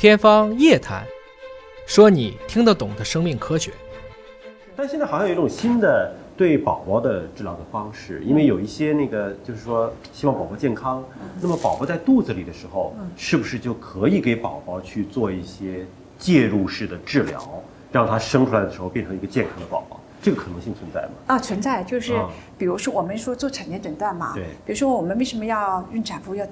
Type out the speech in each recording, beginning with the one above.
天方夜谭，说你听得懂的生命科学。但现在好像有一种新的对宝宝的治疗的方式，因为有一些那个就是说希望宝宝健康，那么宝宝在肚子里的时候，是不是就可以给宝宝去做一些介入式的治疗，让他生出来的时候变成一个健康的宝宝？这个可能性存在吗？啊，存在，就是啊比如说我们说做产前诊断嘛，对比如说我们为什么要孕产妇要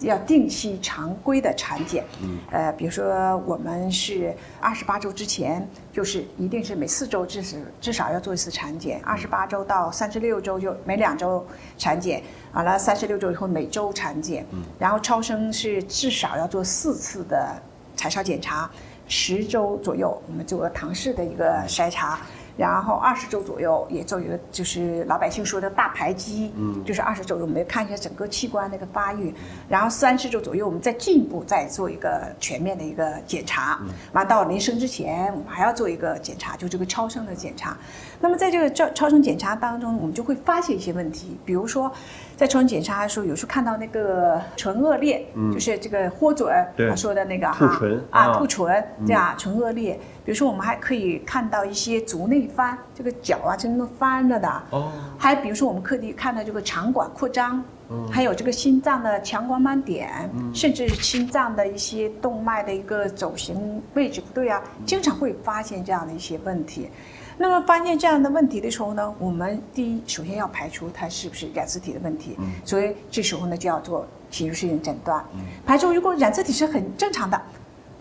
要定期常规的产检？嗯，呃，比如说我们是二十八周之前，就是一定是每四周至少至少要做一次产检，二十八周到三十六周就每两周产检，完了三十六周以后每周产检，嗯，然后超声是至少要做四次的彩超检查，十周左右我们做个唐氏的一个筛查。然后二十周左右也做一个，就是老百姓说的大排畸，嗯，就是二十周我们看一下整个器官那个发育，然后三十周左右我们再进一步再做一个全面的一个检查，完到临生之前我们还要做一个检查，就这个超声的检查。那么在这个超超声检查当中，我们就会发现一些问题，比如说在超声检查的时候，有时候看到那个唇腭裂，就是这个豁准对他说的那个兔哈啊兔唇这样唇腭裂。比如说，我们还可以看到一些足内翻，这个脚啊，真的翻着的。哦，还比如说，我们课题看到这个肠管扩张，还有这个心脏的强光斑点，甚至心脏的一些动脉的一个走形位置不对啊，经常会发现这样的一些问题。那么发现这样的问题的时候呢，我们第一首先要排除它是不是染色体的问题，所以这时候呢就要做侵入性诊断。排除如果染色体是很正常的，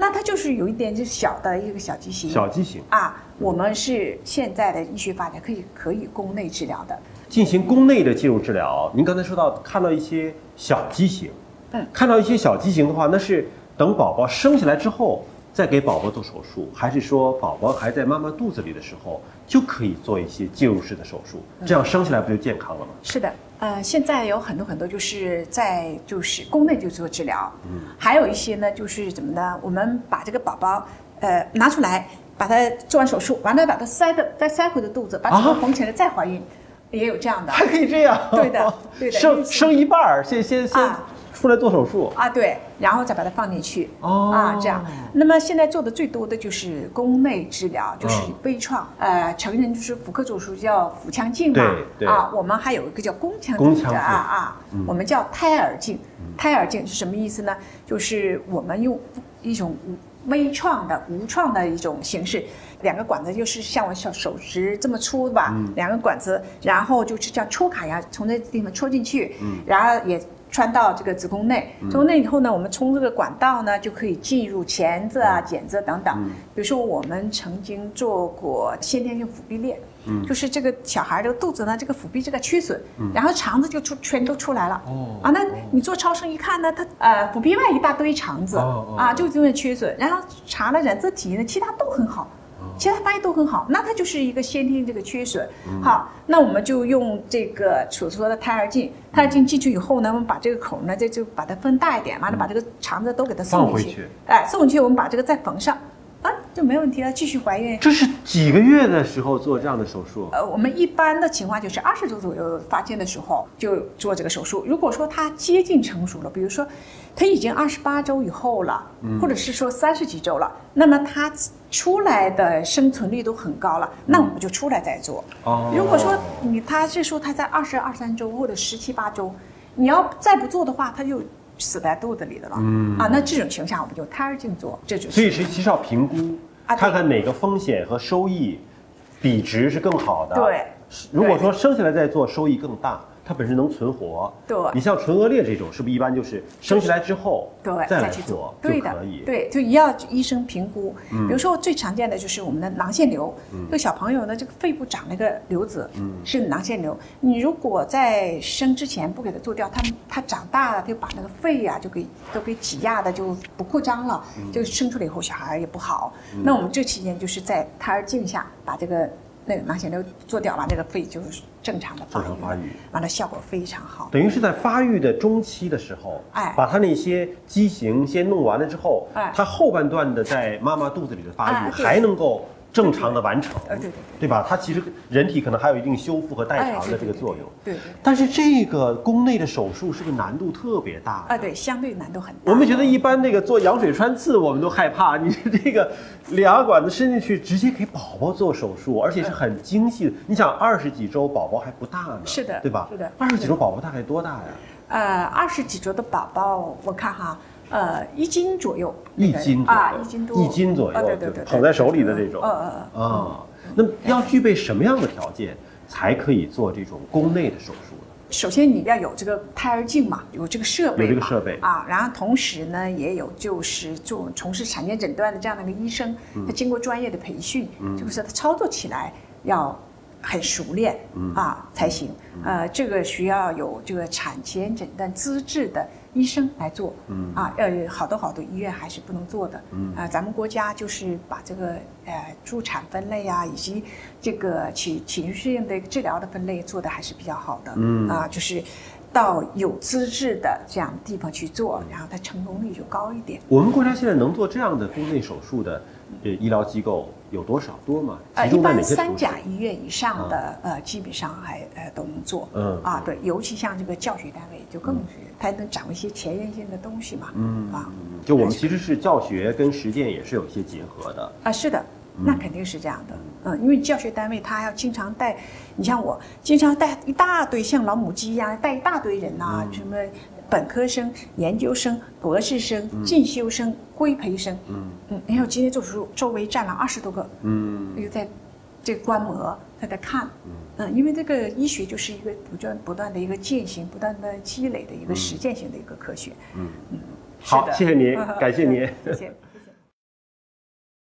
那它就是有一点就是小的一个小畸形。小畸形啊，我们是现在的医学发展可以可以宫内治疗的。进行宫内的介入治疗。您刚才说到看到一些小畸形，嗯看到一些小畸形的话，那是等宝宝生下来之后再给宝宝做手术，还是说宝宝还在妈妈肚子里的时候就可以做一些介入式的手术？这样生下来不就健康了吗？是的，呃，现在有很多很多就是在就是宫内就做治疗，嗯，还有一些呢就是怎么呢？我们把这个宝宝呃拿出来，把它做完手术，完了把它塞的再塞回的肚子，把子宫啊缝起来再怀孕，也有这样的。还可以这样？对的对的生生一半儿，先先先啊出来做手术。啊，对，然后再把它放进去，哦。啊，这样。那么现在做的最多的就是宫内治疗，就是嗯微创，呃，成人就是妇科手术叫腹腔镜嘛。啊，我们还有一个叫宫腔镜啊啊，我们叫胎儿镜。胎儿镜是什么意思呢？就是我们用一种微创的、无创的一种形式，两个管子就是像我小手指这么粗吧，两个管子，然后就是像戳卡一样，从这个地方戳进去，然后也穿到这个子宫内。子宫内以后呢，我们从这个管道呢就可以进入钳子啊、剪子等等。比如说我们曾经做过先天性腹壁裂。就是这个小孩这个肚子呢，这个腹壁这个缺损，然后肠子就出全都出来了。哦啊，那你做超声一看呢，它呃腹壁外一大堆肠子啊，就因为缺损，然后查了染色体呢，其他都很好。其他发育都很好，那它就是一个先天这个缺损。好，那我们就用这个所说的胎儿镜，胎儿镜进去以后呢，我们把这个口呢，这就把它分大一点，完了把这个肠子都给它送进去放回去。哎，送进去，我们把这个再缝上，啊，就没问题了，继续怀孕。这是几个月的时候做这样的手术？呃，我们一般的情况就是二十周左右发现的时候就做这个手术。如果说它接近成熟了，比如说它已经二十八周以后了，或者是说三十几周了，那么它出来的生存率都很高了，那我们就出来再做。哦如果说你他是说他在二十二三周或者十七八周，你要再不做的话，他就死在肚子里的了。嗯啊，那这种情况下我们就胎儿镜做，这就是。所以是其实要评估，啊看看哪个风险和收益比值是更好的。对，如果说生下来再做，收益更大，它本身能存活。对你像唇腭裂这种，是不是一般就是生下来之后对，再来去做对的就可以？，嗯对，就要医生评估。比如说最常见的就是我们的囊腺瘤，这个小朋友呢，这个肺部长了一个瘤子，嗯是囊腺瘤。你如果在生之前不给他做掉，他他长大了就把那个肺呀、就给都给挤压的就不扩张了，嗯就生出来以后小孩也不好。那我们这期间就是在胎儿镜下把这个那个囊腺瘤做掉，完这个肺就是正常的发育，正常发育完了效果非常好。等于是在发育的中期的时候，哎把它那些畸形先弄完了之后，哎它后半段的在妈妈肚子里的发育哎还能够正常的完成，呃对对对对吧？它其实人体可能还有一定修复和代偿的这个作用。对对但是这个宫内的手术是个难度特别大的啊，对，相对难度很大。我们觉得一般那个做羊水穿刺我们都害怕，你这个两个管子伸进去，直接给宝宝做手术，而且是很精细的。你想二十几周宝宝还不大呢，是的对吧？是的二十几周宝宝大概多大呀？呃，二十几周的宝宝，我看哈，呃，一斤左右，一斤啊，一斤多，一斤左右啊对对对，捧在手里的这种呃呃呃，啊，那么要具备什么样的条件才可以做这种宫内的手术呢？首先你要有这个胎儿镜嘛，有这个设备，有这个设备啊，然后同时呢，也有就是做从事产前诊断的这样的一个医生，嗯他经过专业的培训，就是他操作起来要很熟练嗯啊才行。呃，这个需要有这个产前诊断资质的医生来做。嗯啊，呃，好多好多医院还是不能做的。啊，咱们国家就是把这个呃助产分类啊，以及这个情情绪性的治疗的分类做的还是比较好的。嗯啊，就是到有资质的这样的地方去做，然后它成功率就高一点。我们国家现在能做这样的宫内手术的呃医疗机构有多少？多吗？呃，一般？三甲医院以上的、呃，基本上还呃都能做。嗯啊，对，尤其像这个教学单位，就更是它能掌握一些前沿性的东西嘛。嗯啊就我们其实是教学跟实践也是有一些结合的。啊，是的，那肯定是这样的。嗯，因为教学单位他要经常带，你像我经常带一大堆像老母鸡一样带一大堆人呐、什么本科生、研究生、博士生、进修生、规培生。嗯嗯，然后今天做手术，周围站了二十多个。嗯，又在这观摩，他在看，嗯，因为这个医学就是一个不断不断的一个践行、不断的积累的一个实践性的一个科学。好，是的谢谢您，感谢您。谢谢。